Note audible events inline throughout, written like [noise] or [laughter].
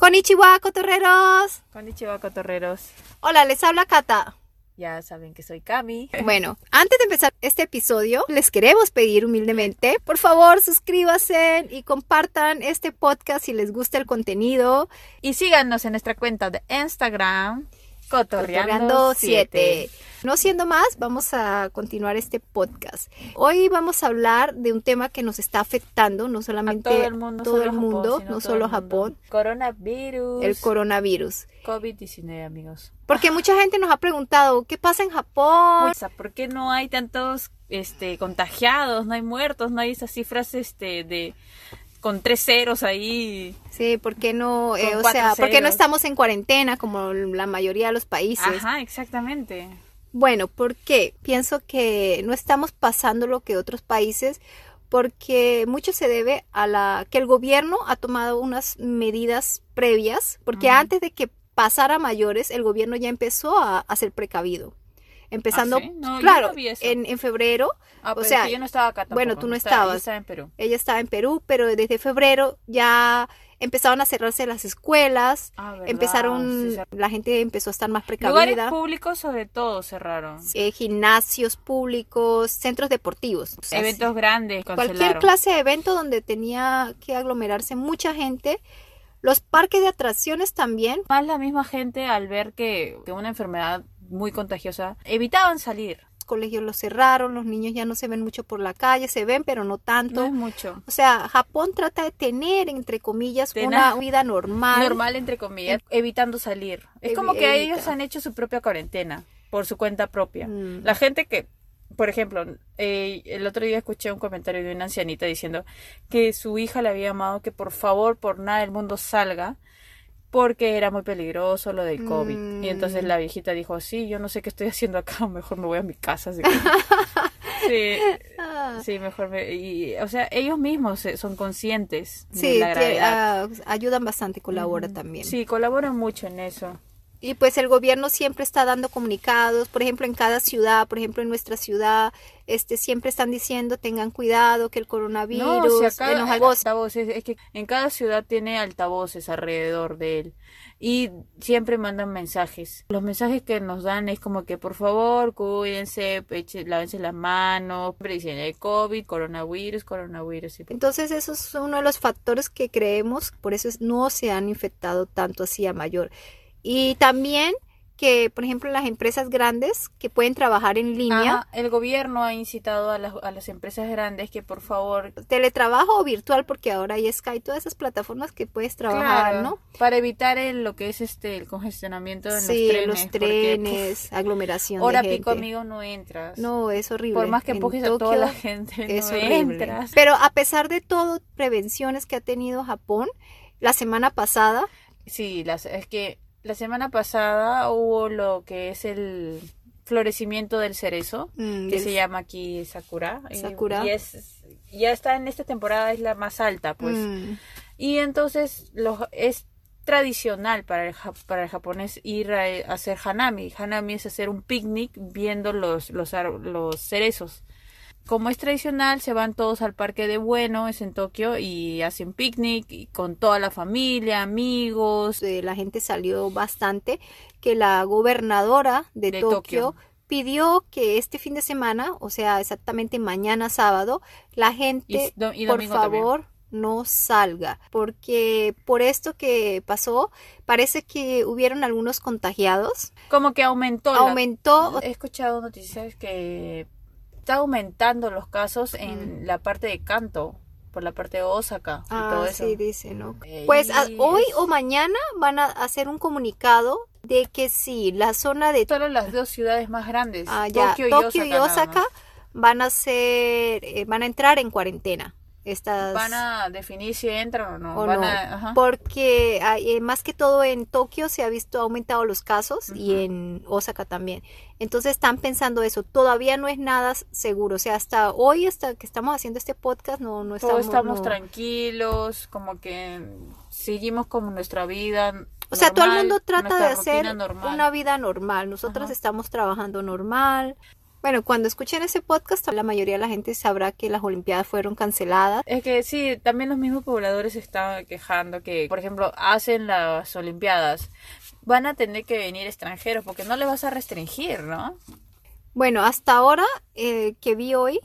Konnichiwa, cotorreros. Konnichiwa, cotorreros. Hola, les habla Kata. Ya saben que soy Cami. Bueno, antes de empezar este episodio, les queremos pedir humildemente, por favor, suscríbanse y compartan este podcast si les gusta el contenido. Y síganos en nuestra cuenta de Instagram, Cotorreando 7. No siendo más, vamos a continuar este podcast. Hoy vamos a hablar de un tema que nos está afectando, no solamente a todo el mundo, todo no el solo mundo, Japón, no solo Coronavirus. el coronavirus. COVID-19, amigos. Porque mucha gente nos ha preguntado, ¿qué pasa en Japón? ¿por qué no hay tantos este, contagiados? No hay muertos, no hay esas cifras este, de con tres ceros ahí. Sí, ¿por qué no, eh, o sea, por qué no estamos en cuarentena como la mayoría de los países? Ajá, exactamente. Bueno, ¿por qué? Pienso que no estamos pasando lo que otros países porque mucho se debe a la que el gobierno ha tomado unas medidas previas, porque antes de que pasara a mayores, el gobierno ya empezó a, a ser precavido. Empezando, ¿Ah, sí? No, yo claro, no vi eso. en, en febrero, Ah, o sea, yo no estaba acá tampoco. bueno, tú no estabas. estaba en Perú. ella estaba en Perú, pero desde febrero ya empezaron a cerrarse las escuelas, Ah, empezaron, Sí, la gente empezó a estar más Lugares precavida. públicos sobre todo cerraron. eh, gimnasios públicos, centros deportivos. O sea, Eventos grandes cualquier cancelaron. clase de evento donde tenía que aglomerarse mucha gente. Los parques de atracciones también. Más la misma gente al ver que, que una enfermedad muy contagiosa evitaban salir. Los colegios los cerraron, los niños ya no se ven mucho por la calle, se ven, pero no tanto. No es mucho. O sea, Japón trata de tener, entre comillas, una vida normal. Normal, entre comillas, evitando salir. Es como que evita. ellos han hecho su propia cuarentena por su cuenta propia. Mm. La gente que, por ejemplo, eh, el otro día escuché un comentario de una ancianita diciendo que su hija le había llamado que por favor, por nada del mundo salga porque era muy peligroso lo del COVID. Mm. Y entonces la viejita dijo, sí, yo no sé qué estoy [laughs] haciendo acá, mejor me voy a mi casa. así que- [laughs] sí, Ah. sí, mejor me... Y, o sea, ellos mismos son conscientes de la gravedad. ah, ayudan bastante, colabora Ujú. también. Sí, colaboran mucho en eso. Y pues el gobierno siempre está dando comunicados, por ejemplo, en cada ciudad, por ejemplo, en nuestra ciudad, este siempre están diciendo tengan cuidado que el coronavirus No, si acá en los altavoces. es que en cada ciudad tiene altavoces alrededor de él y siempre mandan mensajes. Los mensajes que nos dan es como que por favor cuídense, eche- lávense las manos, dicen el COVID, coronavirus, coronavirus. y- Entonces eso es uno de los factores que creemos, por eso es- no se han infectado tanto así a mayor. Y también que, por ejemplo, las empresas grandes que pueden trabajar en línea, Ajá, el gobierno ha incitado a las, a las empresas grandes que por favor teletrabajo o virtual, porque ahora hay Skype, todas esas plataformas que puedes trabajar, claro, ¿no? para evitar el- lo que es este el congestionamiento en sí, los trenes, los trenes, aglomeración hora de pico amigo no entras. No, es horrible. Por más que empujes a toda la gente, es no horrible. entras. Pero a pesar de todo, prevenciones que ha tenido Japón, la semana pasada, Sí, las, es que la semana pasada hubo lo que es el florecimiento del cerezo, mm, que se llama aquí Sakura. y- Sakura. Y, es, ya está en esta temporada, es la más alta, pues. mm, Y entonces los, es tradicional para el, para el japonés ir a, a hacer hanami. Hanami es hacer un picnic viendo los, los, los cerezos. Como es tradicional, se van todos al parque de Bueno, es en Tokio, y hacen picnic y con toda la familia, amigos. eh, la gente salió bastante, que la gobernadora de, De Tokio, Tokio. pidió que este fin de semana, o sea, exactamente mañana sábado, la gente, Y do- y por también. favor, no salga, porque por esto que pasó, parece que hubieron algunos contagiados, Como que aumentó. la- aumentó, He escuchado noticias que está aumentando los casos en la parte de Kanto, por la parte de Osaka y todo Ah, eso. sí, dice, ¿no? Eh, Pues a- y hoy o mañana van a hacer un comunicado de que sí, la zona de Solo las dos ciudades más grandes, ah, ya, Tokio, y y Osaka. nada Osaka van a ser, eh, van a entrar en cuarentena. Estas, Van a definir si entran o no. o Van no, a- ajá. porque hay, eh, más que todo en Tokio se ha visto aumentado los casos y en Osaka también. Entonces están pensando eso. Todavía no es nada seguro. O sea, hasta hoy, hasta que estamos haciendo este podcast, no, no Todos estamos. estamos no- tranquilos, como que seguimos como nuestra vida. O sea, todo el mundo trata de hacer normal. una vida normal. Nosotros Ajá. estamos trabajando normal. Bueno, cuando escuchen ese podcast, la mayoría de la gente sabrá que las Olimpiadas fueron canceladas. Es que sí, también los mismos pobladores están quejando que, por ejemplo, hacen las Olimpiadas. Van a tener que venir extranjeros porque no le vas a restringir, ¿no? Bueno, hasta ahora eh, que vi hoy,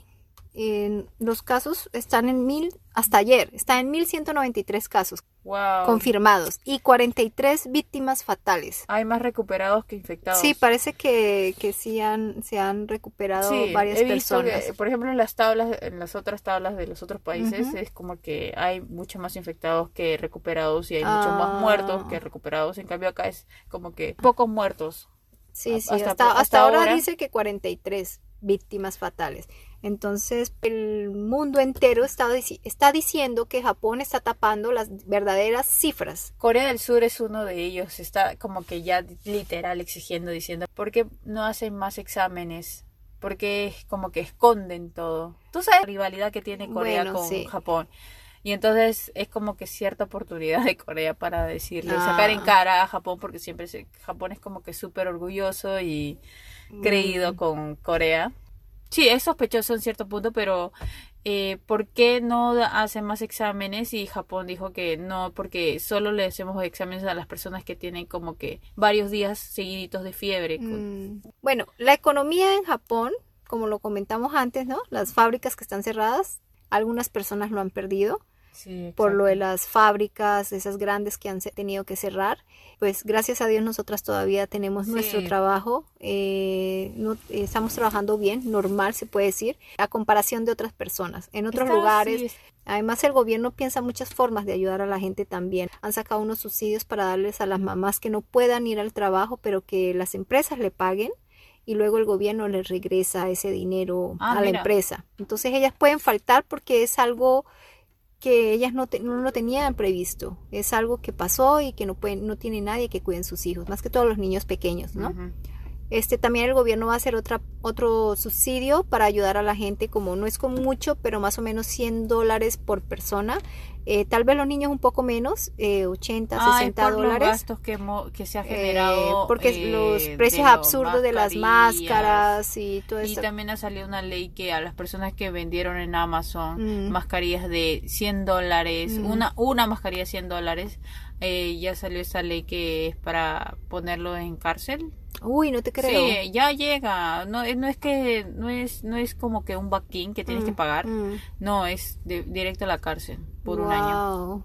en los casos están en mil, hasta ayer, está en 1193 casos Wow. confirmados y 43 víctimas fatales. Hay más recuperados que infectados. Sí, parece que, que sí han, se han recuperado Sí, varias he visto personas. que, por ejemplo, en las tablas, en las otras tablas de los otros países, es como que hay mucho más infectados que recuperados y hay muchos Ah. más muertos que recuperados. En cambio, acá es como que pocos muertos. Sí, sí, hasta- hasta, hasta, hasta ahora, ahora. dice que 43 víctimas fatales. Entonces, el mundo entero está, dici- está diciendo que Japón está tapando las verdaderas cifras. Corea del Sur es uno de ellos. Está como que ya literal exigiendo, diciendo, ¿por qué no hacen más exámenes? Porque como que esconden todo. Tú sabes la rivalidad que tiene Corea Bueno, con sí. Japón. Y entonces es como que cierta oportunidad de Corea para decirle, Ah. sacar en cara a Japón, porque siempre se- Japón es como que súper orgulloso y creído Mm. con Corea. Sí, es sospechoso en cierto punto, pero eh, ¿por qué no hacen más exámenes? Y Japón dijo que no, porque solo le hacemos exámenes a las personas que tienen como que varios días seguiditos de fiebre. Mm. Bueno, la economía en Japón, como lo comentamos antes, ¿no? Las fábricas que están cerradas, algunas personas lo han perdido Sí, por lo de las fábricas, esas grandes que han tenido que cerrar. Pues gracias a Dios nosotras todavía tenemos Sí. nuestro trabajo, eh, no- estamos trabajando bien, normal se puede decir, a comparación de otras personas. En otros Está- lugares, sí, además el gobierno piensa muchas formas de ayudar a la gente también. Han sacado unos subsidios para darles a las mamás que no puedan ir al trabajo, pero que las empresas le paguen. Y luego el gobierno les regresa ese dinero Ah, a la empresa. Entonces ellas pueden faltar porque es algo que ellas no, te- no lo tenían previsto. Es algo que pasó y que no pueden, no tiene nadie que cuiden sus hijos, más que todos los niños pequeños, ¿no? Este también el gobierno va a hacer otra, otro subsidio para ayudar a la gente, como no es con mucho, pero más o menos 100 dólares por persona. Eh, tal vez los niños un poco menos, eh, 80, Ah, es 60 por los dólares. gastos que, se ha Eh, generado. porque eh, los de precios absurdos de las máscaras y todo Y eso. también ha salido una ley que a las personas que vendieron en Amazon Mm. mascarillas de 100 dólares, Mm. una, una mascarilla de 100 dólares, eh, ya salió esa ley que es para ponerlo en cárcel. Uy, no te creo. Sí, ya llega. No, es- no es que no es no es como que un vaquín que tienes Mm, que pagar. mm. No, es de- directo a la cárcel por un año.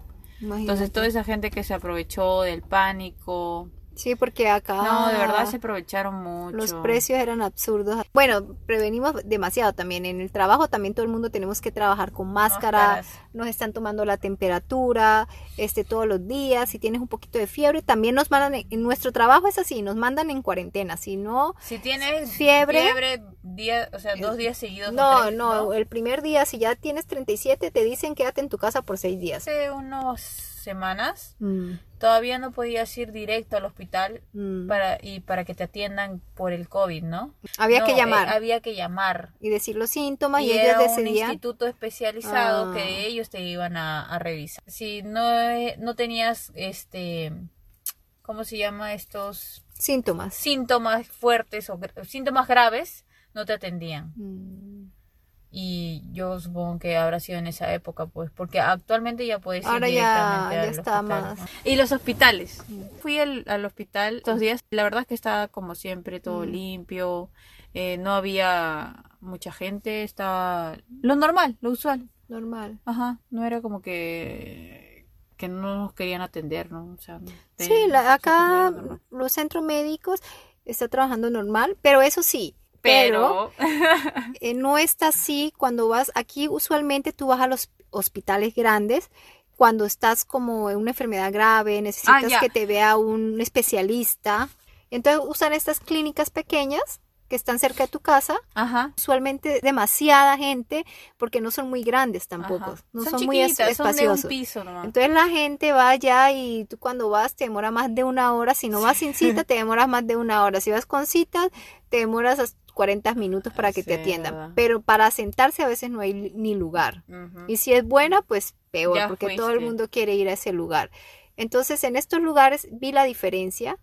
Entonces toda esa gente que se aprovechó del pánico. Sí, porque acá No, de verdad se aprovecharon mucho. los precios eran absurdos. Bueno, prevenimos demasiado también. En el trabajo también todo el mundo tenemos que trabajar con máscara. Máscaras. Nos están tomando la temperatura este todos los días. Si tienes un poquito de fiebre, también nos mandan en, nuestro trabajo es así, nos mandan en cuarentena. Si no, Si tienes Fiebre. fiebre día, o sea, dos días seguidos. no, tres, no, el primer día si ya tienes 37 te dicen quédate en tu casa por seis días. Hace unas semanas Mm, todavía no podías ir directo al hospital mm. para y para que te atiendan por el COVID, ¿no? Había No, que eh, llamar había que llamar. y decir los síntomas y, y ellos era un decidían. instituto especializado Ah. que ellos te iban a, a revisar. Si no, eh, no tenías este, ¿cómo se llama? Estos Síntomas. síntomas fuertes o síntomas graves, no te atendían. Mm. Y yo supongo que habrá sido en esa época, pues, porque actualmente ya puedes ir Ahora ya- directamente ya al está hospital, más. ¿no? Y los hospitales. Fui al, al hospital estos días. La verdad es que estaba como siempre todo Mm. limpio. eh, no había mucha gente. Estaba lo normal, lo usual. Normal. Ajá. No era como que que no nos querían atender, ¿no? O sea, Sí, la- acá los centros médicos está trabajando normal, pero eso sí, pero, Pero, [laughs] eh, no está así cuando vas aquí usualmente tú vas a los hospitales grandes cuando estás como en una enfermedad grave, necesitas Ah, que te vea un especialista. Entonces usan estas clínicas pequeñas que están cerca de tu casa, ajá. usualmente demasiada gente porque no son muy grandes tampoco, ajá. no son, muy es- chiquitas, son de un espaciosos. piso nomás. Entonces la gente va allá y tú cuando vas te demora más de una hora. Si no vas sin cita, [laughs] te demoras más de una hora. Si vas con citas, te demoras hasta 40 minutos para que te atiendan. verdad. Pero para sentarse a veces no hay ni lugar. Y si es buena, pues peor, Ya porque todo el mundo quiere ir a ese lugar. Entonces en estos lugares vi la diferencia,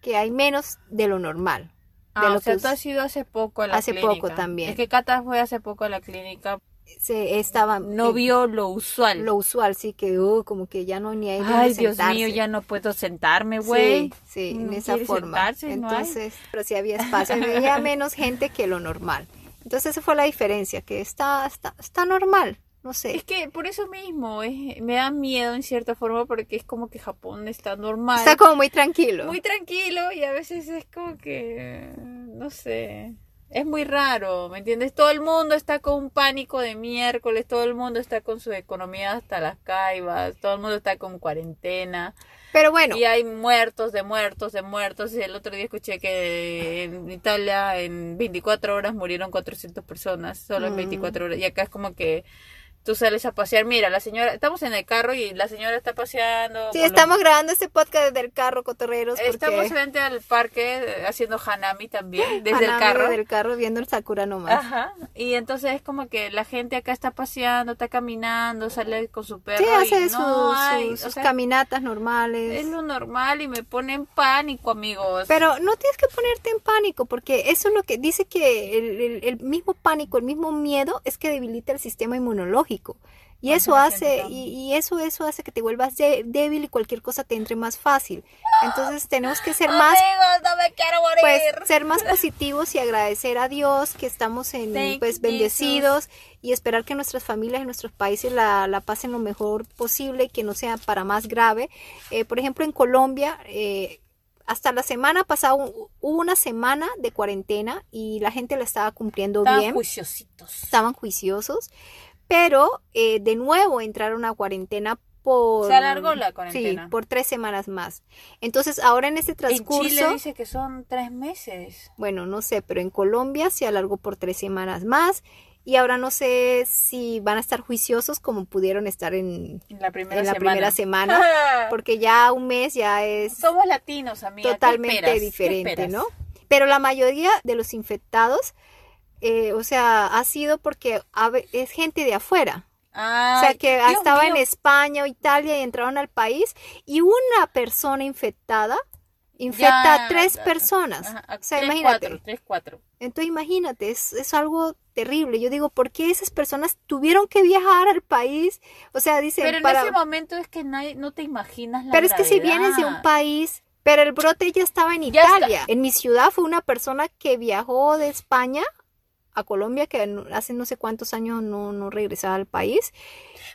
que hay menos de lo normal. Ah, lo o sea, que tú has ido hace poco a la Hace clínica. poco también. Es que Cata fue hace poco a la clínica. Se estaba No eh, vio lo usual. lo usual, sí, que uh, como que ya no ni hay Ay, Dios sentarse. mío, ya no puedo sentarme, güey. Sí, sí, en esa forma. sentarse, no. Entonces, pero sí había espacio, había [laughs] menos gente que lo normal. Entonces esa fue la diferencia, que está, está, está normal, no sé. Es que por eso mismo es- me da miedo en cierta forma porque es como que Japón está normal. Está como muy tranquilo. muy tranquilo y a veces es como que, no sé, es muy raro, ¿me entiendes? Todo el mundo está con un pánico de miércoles, todo el mundo está con su economía hasta las caibas, todo el mundo está con cuarentena Pero bueno, y hay muertos de muertos de muertos. El otro día escuché que en Italia en 24 horas murieron 400 personas, solo en Mm. 24 horas. Y acá es como que tú sales a pasear, mira, la señora, estamos en el carro y la señora está paseando. sí, estamos grabando este podcast desde el carro, cotorreros, porque Estamos frente al parque eh, haciendo hanami también, [laughs] desde el carro. Desde el carro viendo el Sakura nomás. Ajá. Y entonces es como que la gente acá está paseando, está caminando, sale con su perro. Sí, y hace no sus, hay, sus- o sus sea, caminatas normales. Es lo normal y me pone en pánico, amigos. Pero no tienes que ponerte en pánico, porque eso es lo que dice que el, el- el mismo pánico, el mismo miedo es que debilita el sistema inmunológico. Y eso hace, y, y eso, eso hace que te vuelvas de- débil y cualquier cosa te entre más fácil. Entonces tenemos que ser más, Amigos, no me quiero morir. pues, ser más positivos y agradecer a Dios que estamos en, Thank pues, bendecidos y esperar que nuestras familias y nuestros países la, la pasen lo mejor posible y que no sea para más grave. Eh, por ejemplo, en Colombia, eh, hasta la semana pasada hu- hubo una semana de cuarentena y la gente la estaba cumpliendo Estaban bien, juiciositos. estaban juiciosos, pero eh, de nuevo entraron a cuarentena por... Se alargó la cuarentena. Sí, por tres semanas más. Entonces, ahora en este En transcurso... Chile dice que son tres meses. Bueno, no sé, pero en Colombia se alargó por tres semanas más y ahora no sé si van a estar juiciosos como pudieron estar en, En la primera en la semana. primera semana, [laughs] porque ya un mes ya es Somos latinos, amiga. ¿qué totalmente diferente? ¿no? Pero la mayoría de los infectados, eh, o sea, ha sido porque es gente de afuera. O sea, que Dios estaba en. España o Italia y entraron al país y una persona infectada infecta Ya, a tres ya, personas. Ajá, o sea, tres, imagínate. Cuatro, tres, cuatro. Entonces imagínate, es, es algo terrible. Yo digo, ¿por qué esas personas tuvieron que viajar al país? O sea, dicen, Pero en para... ese momento es que nadie, no te imaginas la Pero es que si vienes de un país, pero el brote ya estaba en Ya está. Italia. En mi ciudad fue una persona que viajó de España a Colombia, que hace no sé cuántos años no, no regresaba al país.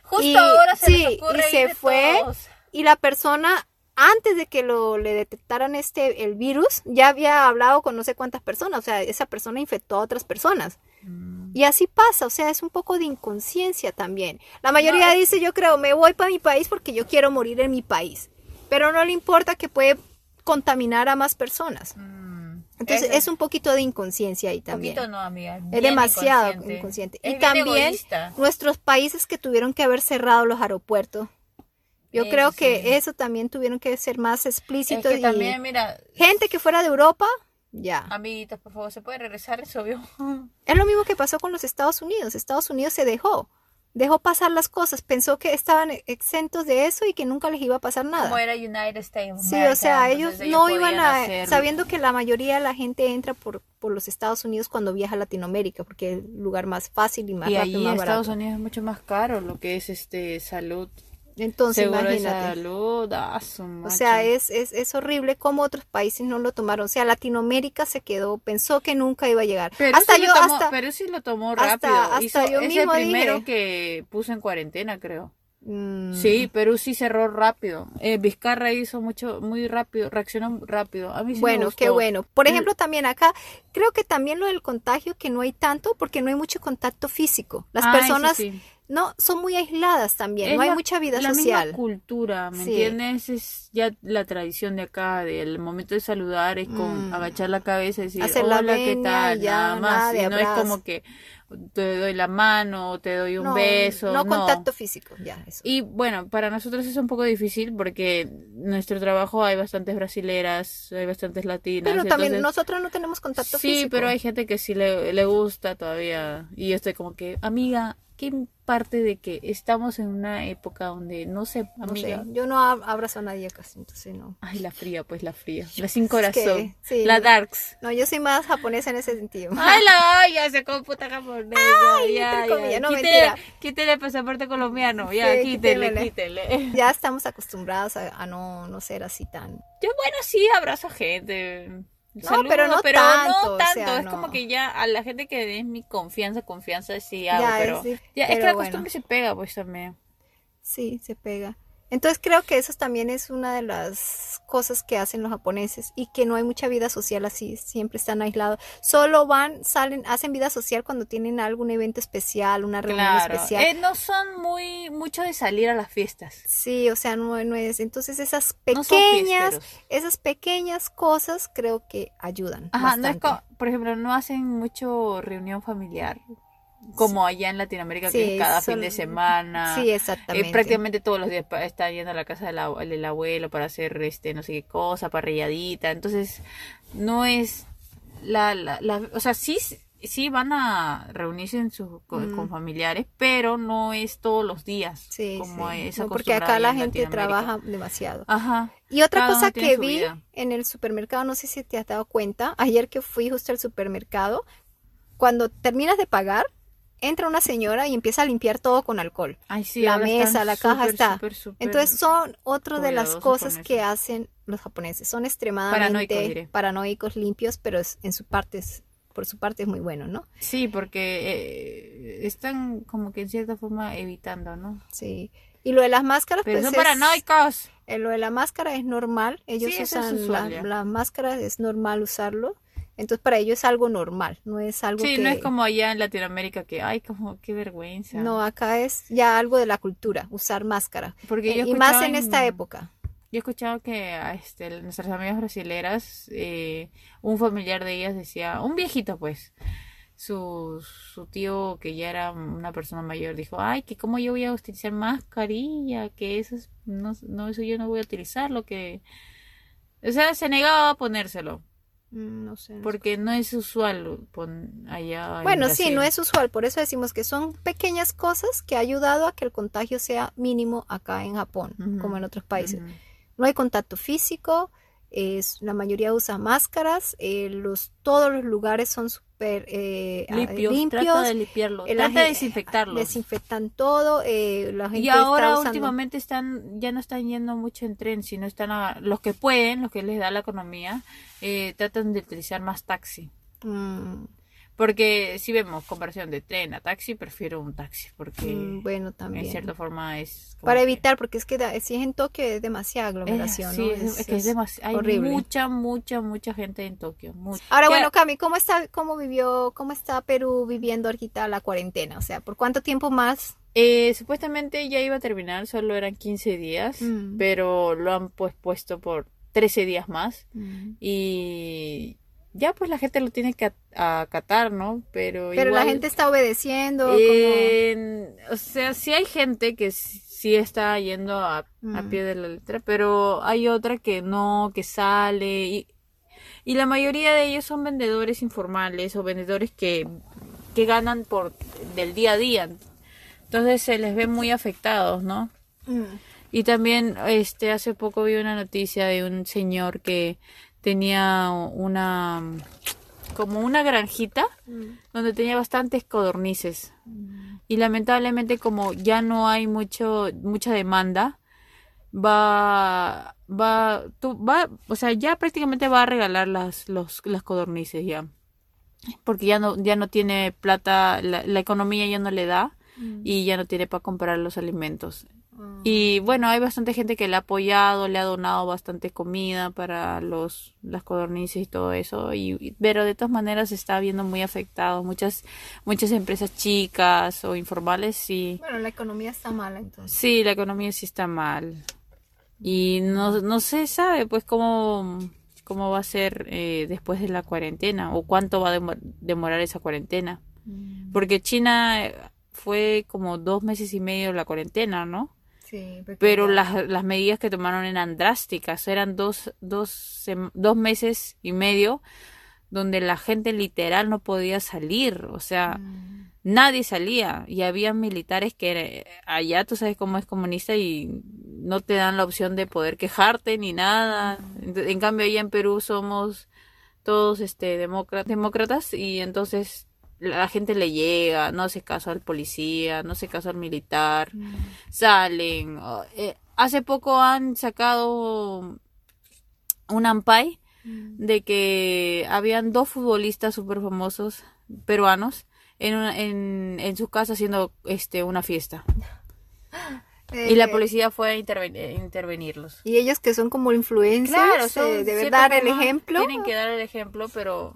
Justo y- ahora se sí, les ocurre y se fue. todos. Y la persona, antes de que lo, le detectaran este, el virus, ya había hablado con no sé cuántas personas. O sea, esa persona infectó a otras personas. Mm. Y así pasa, o sea, es un poco de inconsciencia también. La mayoría No, dice, yo creo, me voy para mi país porque yo quiero morir en mi país. Pero no le importa que puede contaminar a más personas. Mm. Entonces Eso es un poquito de inconsciencia ahí también. Poquito no, amiga. Es demasiado inconsciente. inconsciente. Es Y también egoísta. nuestros países que tuvieron que haber cerrado los aeropuertos. Yo Eso creo que eso también tuvieron que ser más Es explícitos. que y también, mira, gente que fuera de Europa, ya. amiguitas, por favor, ¿se puede regresar? Es obvio. Es lo mismo que pasó con los Estados Unidos. Estados Unidos se dejó, dejó pasar las cosas, pensó que estaban exentos de eso y que nunca les iba a pasar nada. Como era United States Sí, o sea, ellos no iban a, hacerlo. sabiendo que la mayoría de la gente entra por, por los Estados Unidos cuando viaja a Latinoamérica, porque es el lugar más fácil y más y rápido y Estados barato. Unidos es mucho más caro lo que es este salud. Entonces, Seguro de imagínate. salud, ah, O sea, es, es, es horrible cómo otros países no lo tomaron. O sea, Latinoamérica se quedó, pensó que nunca iba a llegar. Pero hasta sí yo, lo tomó, hasta, pero sí lo tomó rápido. hasta Hizo- yo es mismo el primero dije. que puso en cuarentena, creo. Mm, Sí, Perú sí cerró rápido. Eh, Vizcarra hizo mucho, muy rápido, reaccionó rápido. A mí sí me Bueno, qué bueno. Por Mm. ejemplo, también acá, creo que también lo del contagio, que no hay tanto, porque no hay mucho contacto físico. Las Ah, personas sí. No son muy aisladas también, Es no hay la- mucha vida la social. misma cultura, ¿me Sí. entiendes? Es ya la tradición de acá, del momento de saludar es con Mm. agachar la cabeza y decir, Hacer la hola, ¿qué venia tal? ya, nada más. nada Y no es como que te doy la mano o te doy un no, beso. no contacto físico, ya, eso. Y bueno, para nosotros es un poco difícil porque en nuestro trabajo hay bastantes brasileras, hay bastantes latinas. Pero también entonces- nosotros no tenemos contacto Sí, físico. pero hay gente que sí le, le gusta todavía. Y yo estoy como que, amiga, qué parte de que estamos en una época donde no sé, No amiga. sé, yo no ab- abrazo a nadie casi, entonces no. Ay, la fría, pues la fría. [laughs] La sin Es corazón. que, sí. La darks. No, yo soy más japonesa en ese sentido. Ay, la [laughs] ya se como puta japonesa. ya, entre comillas, ya. no, quítele, quítele el pasaporte colombiano. Ya, Sí, quítele, quítemele. quítele. [laughs] Ya estamos acostumbrados a, a no, no ser así tan... Yo, bueno, sí, abrazo a gente. No, pero no pero tanto, no o tanto. sea, es no. como que ya a la gente que es mi confianza, confianza sí hago, Ya, pero, es ya, es que la bueno. costumbre se pega, pues también. Sí, se pega. Entonces creo que eso también es una de las cosas que hacen los japoneses y que no hay mucha vida social así, siempre están aislados. Solo van, salen, hacen vida social cuando tienen algún evento especial, una reunión Claro. especial. Eh, no son muy mucho de salir a las fiestas. Sí, o sea, no, no es. Entonces esas pequeñas, esas pequeñas cosas creo que ayudan. Ajá, no es por ejemplo, no hacen mucho reunión familiar como allá en Latinoamérica que es cada fin de semana. Sí, Eh, exactamente. prácticamente todos los días está yendo a la casa del, ab- del abuelo para hacer este no sé qué cosa, parrilladita. Entonces, no es la, la, la- o sea, sí sí van a reunirse en sus- con, Mm. con familiares, pero no es todos los días Sí, como sí. es No, porque acá la gente trabaja demasiado. Ajá. Y otra Cada cosa que vi vida. en el supermercado, no sé si te has dado cuenta, ayer que fui justo al supermercado, cuando terminas de pagar, entra una señora y empieza a limpiar todo con alcohol. Ay, sí, la mesa, la caja está. Entonces son otra de las cosas que hacen los japoneses. Son extremadamente Paranoicos, limpios, pero es- en su parte es- por su parte es muy bueno, ¿no? Sí, porque eh, están como que en cierta forma evitando, ¿no? Sí. Y lo de las máscaras, Pero pues son es- paranoicos. eh, lo de la máscara es normal. Ellos Sí, eso es usan la- las máscaras, es normal usarlo. Entonces para ellos es algo normal, no es algo Sí, que... no es como allá en Latinoamérica que, ay, como, qué vergüenza. No, acá es ya algo de la cultura, usar máscara. porque yo Eh, y más en esta época. Yo he escuchado que a este, nuestras amigas brasileras, eh, un familiar de ellas decía, un viejito pues, su, su tío que ya era una persona mayor dijo, ay, que cómo yo voy a utilizar mascarilla, que eso es, no, no, eso yo no voy a utilizarlo, que... O sea, se negaba a ponérselo, No sé. no sé. porque no es usual pon allá en Bueno, sí, no es usual, por eso decimos que son pequeñas cosas que ha ayudado a que el contagio sea mínimo acá en Japón, como en otros países. No hay contacto físico, es, la mayoría usa máscaras, eh, los, todos los lugares son súper eh, ah, Limpios, limpios, trata de limpiarlo, eh, trata de gen- desinfectarlos. desinfectan todo, eh, la gente Y ahora está usando- últimamente están, ya no están yendo mucho en tren, sino están a- los que pueden, los que les da la economía, eh, tratan de utilizar más taxi. Mm, Porque si vemos comparación de tren a taxi, prefiero un taxi, porque mm, bueno, en también. cierta forma es... como Para que- evitar, porque es que da- si es en Tokio es demasiada aglomeración, sí, ¿no? es, es que es demasi- hay horrible. mucha, mucha, mucha gente en Tokio. mucha. Ahora, bueno, Cami, ¿cómo está, cómo vivió, cómo está Perú viviendo ahorita la cuarentena? O sea, ¿por cuánto tiempo más? Eh, supuestamente ya iba a terminar, solo eran 15 días, Mm. pero lo han pues puesto por 13 días más. y ya pues la gente lo tiene que at- acatar, ¿no? Pero, Pero la gente está obedeciendo, como- o sea, sí hay gente que sí está yendo a, a pie de la letra, pero hay otra que no, que sale y, y la mayoría de ellos son vendedores informales o vendedores que, que ganan por del día a día. Entonces se les ve muy afectados, ¿no? Mm. Y también, este, hace poco vi una noticia de un señor que tenía una, como una granjita Mm. donde tenía bastantes codornices. Y lamentablemente como ya no hay mucho, mucha demanda, va, va, tú, va, o sea, ya prácticamente va a regalar las, los, las codornices ya. Porque ya no, ya no tiene plata, la, la economía ya no le da y ya no tiene para comprar los alimentos. Ah. Y bueno, hay bastante gente que le ha apoyado, le ha donado bastante comida para los las codornices y todo eso, y, pero de todas maneras se está viendo muy afectado. Muchas muchas empresas chicas o informales sí. Bueno, la economía está mala entonces. Sí, la economía sí está mal. Y no, no se sabe pues cómo cómo va a ser eh, después de la cuarentena o cuánto va a demo- demorar esa cuarentena. Porque China eh, fue como dos meses y medio la cuarentena, ¿no? Sí, pero las, las medidas que tomaron eran drásticas, eran dos, dos, dos meses y medio donde la gente literal no podía salir, o sea, Mm. nadie salía y había militares que allá tú sabes cómo es comunista y no te dan la opción de poder quejarte ni nada. Ent- En cambio allá en Perú somos todos este demócra- demócratas y entonces la gente le llega, no hace caso al policía, no hace caso al militar, salen. o- eh, hace poco han sacado un ampay de que habían dos futbolistas súper famosos peruanos en, una- en, en su casa haciendo este una fiesta y la Eh, policía fue a interven- eh, intervenirlos. Y ellos que son como influencers, Claro, son eh, deben dar el ejemplo. Tienen que dar el ejemplo, pero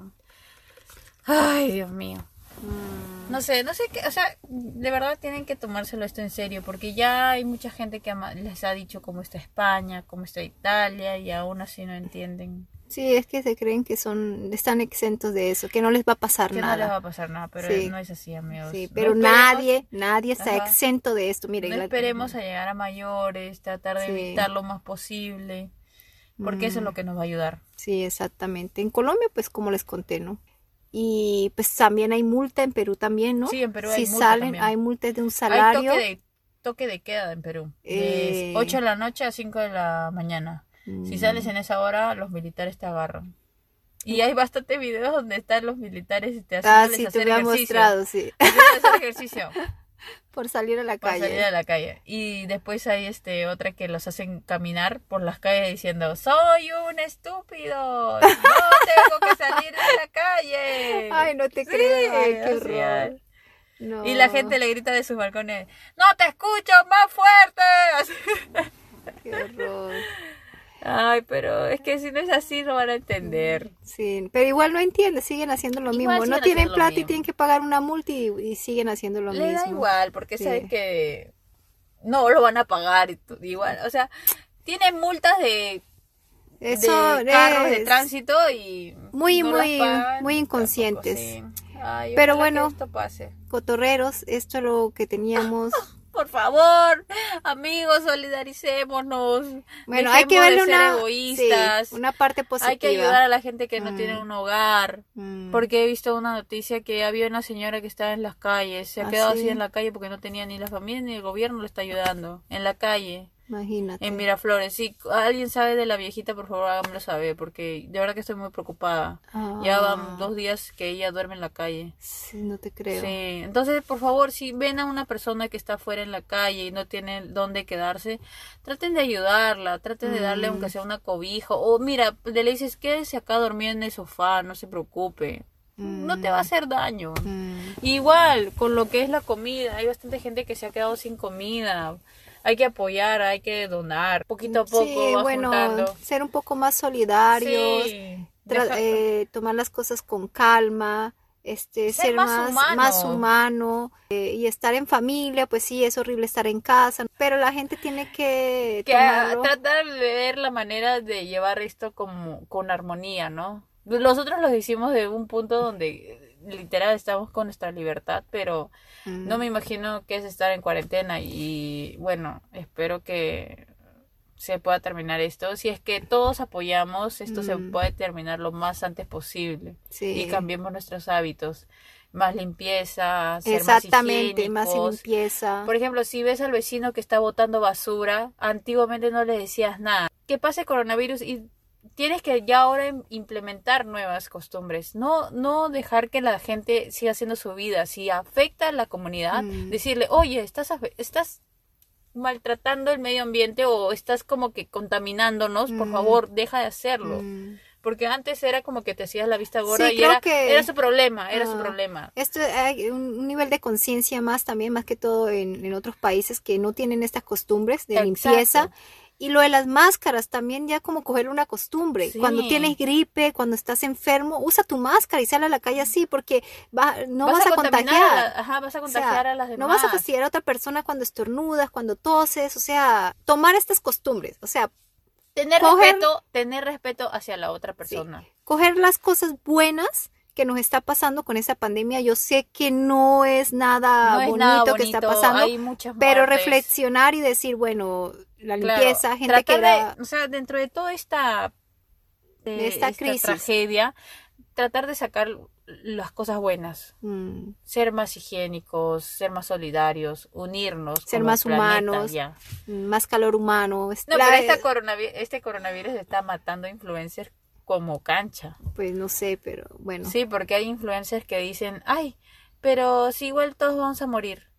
ay, Dios mío. Mm. No sé, no sé qué, o sea, de verdad tienen que tomárselo esto en serio, porque ya hay mucha gente que ama- les ha dicho cómo está España, cómo está Italia, y aún así no entienden Sí, es que se creen que son, están exentos de eso, que no les va a pasar que no les va nada. a pasar nada, pero Sí. no es así, amigos. Sí, pero nadie, nadie está Ajá. exento de esto. Mire, No la- esperemos a llegar a mayores, tratar de Sí. evitar lo más posible, porque eso es Mm. lo que nos va a ayudar. Sí, exactamente. En Colombia, pues como les conté, ¿no? Y pues también hay multa en Perú también, ¿no? Sí, en Perú si hay multa salen, también. hay multas de un Hay salario. toque de, toque de queda en Perú, de Eh. 8 de la noche a 5 de la mañana. Si Mm. sales en esa hora, los militares te agarran. Y hay bastantes videos donde están los militares y te hacen Ah, sí, te hacer ha ejercicio. mostrado, sí. Hacer ejercicio [laughs] Por salir a la calle. salir a la calle. Y después hay este otra que los hacen caminar por las calles diciendo, soy un estúpido, no tengo que salir de la calle. [laughs] Ay, no te Sí, creo. Ay, qué horror. No. Y la gente le grita de sus balcones, no te escucho más fuerte. Qué horror. Ay, pero es que si no es así no van a entender. Sí, pero igual no entiende, siguen haciendo lo Igual mismo. No tienen plata y tienen que pagar una multa y, y siguen haciendo lo Le mismo. da igual, porque Sí. saben que no lo van a pagar y igual. O sea, tienen multas de, Eso de carros de tránsito y muy, no muy, pagan, muy tampoco, inconscientes. sí. Ay, Pero bueno. esto pase. cotorreros. Esto es lo que teníamos. [laughs] Por favor, amigos, solidaricémonos. Bueno, hay que verle ser una, egoístas. sí, una parte positiva. Hay que ayudar a la gente que no Mm. tiene un hogar. Mm. Porque he visto una noticia que había una señora que estaba en las calles, se ha ¿Ah, quedado sí? así en la calle porque no tenía ni la familia ni el gobierno le está ayudando. En la calle, Imagínate. en Miraflores. Si alguien sabe de la viejita, por favor háganmelo saber porque de verdad que estoy muy preocupada. Ya Ah, van dos días que ella duerme en la calle. sí, no te creo. Sí, entonces por favor, si ven a una persona que está fuera en la calle y no tiene dónde quedarse, traten de ayudarla, traten de darle Mm. aunque sea una cobija. O mira, le dices, quédese acá dormido en el sofá, no se preocupe. No te va a hacer daño. Mm. Igual, con lo que es la comida, hay bastante gente que se ha quedado sin comida. Hay que apoyar, hay que donar. Poquito a poco sí, bueno, juntando. ser un poco más solidarios, Sí, eh, tomar las cosas con calma, este, Ser ser, más más, humano. más humano eh, y estar en familia, pues sí, es horrible estar en casa, pero la gente tiene que, que tratar de ver la manera de llevar esto como con armonía, ¿no? Nosotros lo hicimos de un punto donde literal estamos con nuestra libertad, pero Mm. no me imagino que es estar en cuarentena y bueno, espero que se pueda terminar esto. Si es que todos apoyamos, esto se Mm. puede terminar lo más antes posible Sí. y cambiemos nuestros hábitos. Más limpieza, ser Exactamente, más, más, limpieza. Por ejemplo, si ves al vecino que está botando basura, antiguamente no le decías nada. Que pase coronavirus y tienes que ya ahora im- implementar nuevas costumbres. No, no dejar que la gente siga haciendo su vida. Si afecta a la comunidad, Mm. decirle, oye, estás, estás maltratando el medio ambiente o estás como que contaminándonos, por Mm. favor, deja de hacerlo. Mm. Porque antes era como que te hacías la vista gorda Sí, y era, que- era su problema, era su Ah. problema. Esto hay un, un nivel de conciencia más también, más que todo en, en otros países que no tienen estas costumbres de Exacto. limpieza. Y lo de las máscaras también ya como coger una costumbre. Sí. Cuando tienes gripe, cuando estás enfermo, usa tu máscara y sal a la calle así porque va, no vas, a, contagiar. a la- ajá, vas a O sea, contagiar a las demás. no vas a fastidiar a otra persona cuando estornudas, cuando toses, o sea, tomar estas costumbres, o sea, Tener Coger- respeto, tener respeto hacia la otra persona. coger las cosas buenas que nos está pasando con esa pandemia. Yo sé que no es nada, no es bonito, nada que está pasando, pero reflexionar y decir, bueno, la Claro, limpieza, gente que de- era... o sea, dentro de toda esta, De esta crisis. tragedia, tratar de sacar las cosas buenas, Mm, ser más higiénicos, ser más solidarios, unirnos, Ser más planeta, humanos. ya. más calor humano. No, la- pero esta coronavi- este coronavirus está matando influencers como cancha. Pues no sé, pero bueno. Sí, porque hay influencers que dicen, ay, pero si igual todos vamos a morir.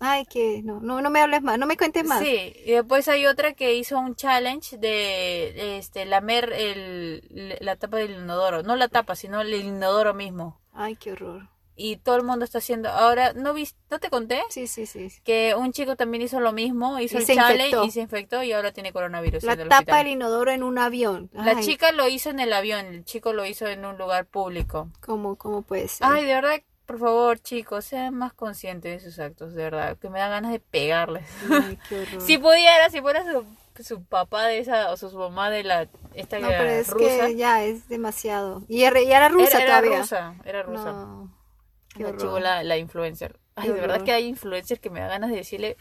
Ay, que no, no, no me hables más, no me cuentes más. Sí, y después hay otra que hizo un challenge de este lamer el, la tapa del inodoro, no la tapa, sino el inodoro mismo. Ay, qué horror. Y todo el mundo está haciendo. Ahora, ¿no viste, no te conté? Sí, sí, sí. Que un chico también hizo lo mismo, hizo Y el challenge infectó. y se infectó y ahora tiene coronavirus. La el tapa del inodoro en un avión. La chica lo hizo en el avión, el chico lo hizo en un lugar público. ¿Cómo, cómo puede ser? Ay, de verdad, por favor, chicos, sean más conscientes de sus actos, de verdad, que me da ganas de pegarles. Ay, [laughs] qué horror. Si pudiera, si fuera su, su papá de esa o su mamá de la esta no, pero es rusa. que ya es demasiado. Y era, y era rusa era, era todavía. rusa, era rusa. No, qué la chibola, la influencer. Ay, de verdad que hay influencers que me da ganas de decirle,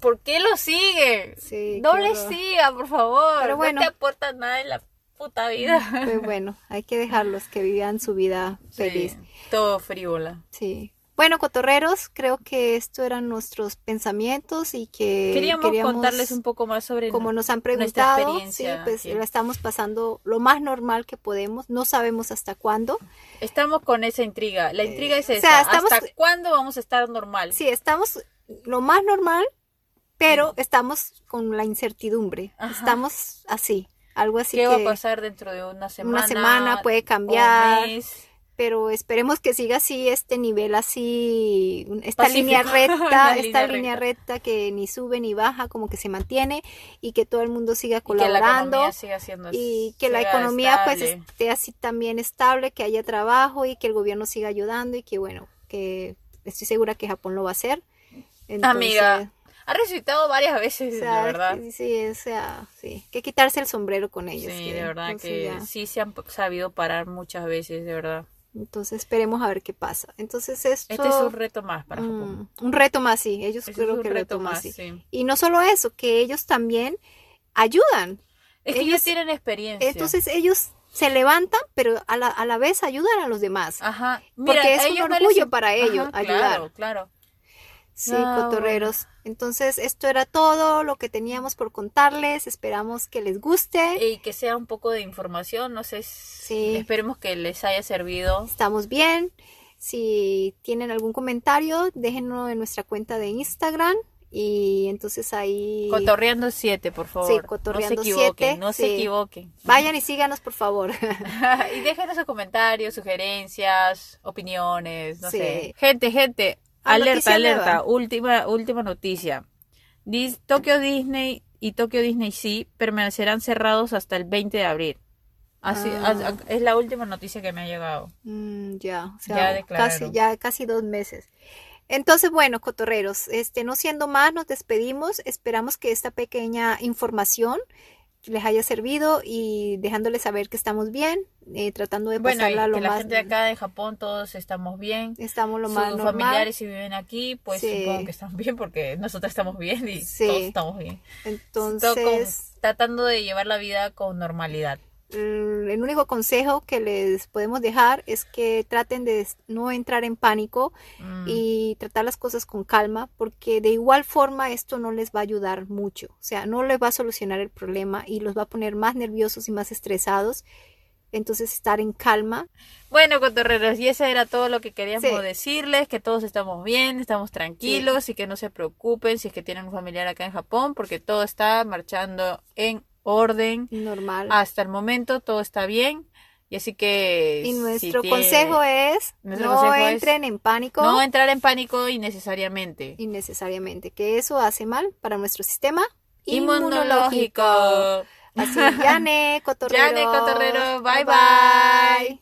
¿por qué lo sigue? Sí, no le siga, por favor. Pero bueno. No te aporta nada en la puta vida. Pues bueno, hay que dejarlos que vivan su vida [laughs] feliz. Sí, todo frívola. Sí. Bueno, cotorreros, creo que esto eran nuestros pensamientos y que Queríamos, contarles un poco más sobre como nos han preguntado, sí, pues aquí. la estamos pasando lo más normal que podemos, no sabemos hasta cuándo. Estamos con esa intriga. La intriga es o esa. sea, estamos- ¿Hasta cuándo vamos a estar normal? Sí, estamos lo más normal, pero estamos con la incertidumbre. Ajá. Estamos así, algo así ¿Qué que va a pasar dentro de una semana? semana puede o cambiar. mes? Pero esperemos que siga así este nivel así, esta Pacífico. línea [laughs] recta, esta línea línea recta. recta que ni sube ni baja, como que se mantiene y que todo el mundo siga Y que la colaborando economía siendo y que la economía pues esté así también estable, que haya trabajo y que el gobierno siga ayudando y que bueno, que estoy segura que Japón lo va a hacer. Entonces, Amiga, ha resucitado varias veces, o sea, verdad. Sí, sí, o sea, sí, que quitarse el sombrero con ellos. Sí, que- de verdad que ya. sí se han sabido parar muchas veces, de verdad. Entonces esperemos a ver qué pasa. Entonces esto Este es un reto más para Japón. Mm, un reto más, sí. Ellos Este creo es un que reto más, sí. Y no solo eso, que ellos también ayudan. Es que Ellos- ellos tienen experiencia. Entonces ellos se levantan, pero a la, a la vez ayudan a los demás. Ajá. Porque es un orgullo les- para ellos Ajá, ayudar. Claro, claro. Sí, Ah, cotorreros. Entonces esto era todo lo que teníamos por contarles. Esperamos que les guste. Y que sea un poco de información, no sé. si- Sí. Esperemos que les haya servido. Estamos bien. Si tienen algún comentario, déjenlo en nuestra cuenta de Instagram. Y entonces ahí... Cotorreando 7, por favor. Sí, no se Cotorreando equivoquen, siete, no sí. se equivoquen. Vayan y síganos, por favor. [laughs] y déjenos sus comentarios, sugerencias, opiniones, no Sí. sé. Gente, gente, Ah, alerta, alerta, nueva. última, última noticia. Dis- Tokyo Disney y Tokyo Disney Sea permanecerán cerrados hasta el 20 de abril. Así, Ah. a- a- es la última noticia que me ha llegado. Mm, ya, o sea, Ya casi, ya casi dos meses. Entonces, bueno, cotorreros, este, no siendo más, nos despedimos. Esperamos que esta pequeña información les haya servido y dejándoles saber que estamos bien, eh, tratando de Bueno, pasarla lo que la gente de acá de Japón todos estamos bien. Estamos lo Sus más normal. familiares si viven aquí, pues Sí. supongo que están bien porque nosotros estamos bien y Sí. todos estamos bien. Con- Entonces, tratando de llevar la vida con normalidad. Mm, el único consejo que les podemos dejar es que traten de no entrar en pánico Mm. y tratar las cosas con calma, porque de igual forma esto no les va a ayudar mucho, o sea, no les va a solucionar el problema y los va a poner más nerviosos y más estresados. Entonces, estar en calma. Bueno, cotorreros, y eso era todo lo que queríamos Sí. decirles, que todos estamos bien, estamos tranquilos y que no se preocupen si es que tienen un familiar acá en Japón, porque todo está marchando en orden. Normal. Hasta el momento todo está bien. Y así que... y si nuestro tiene- consejo es Nuestro no consejo es entren en pánico No entrar en pánico innecesariamente. innecesariamente, que eso hace mal para nuestro sistema Inmunológico. Así, Yane, [laughs] cotorrero. Yane, cotorrero. Bye, bye.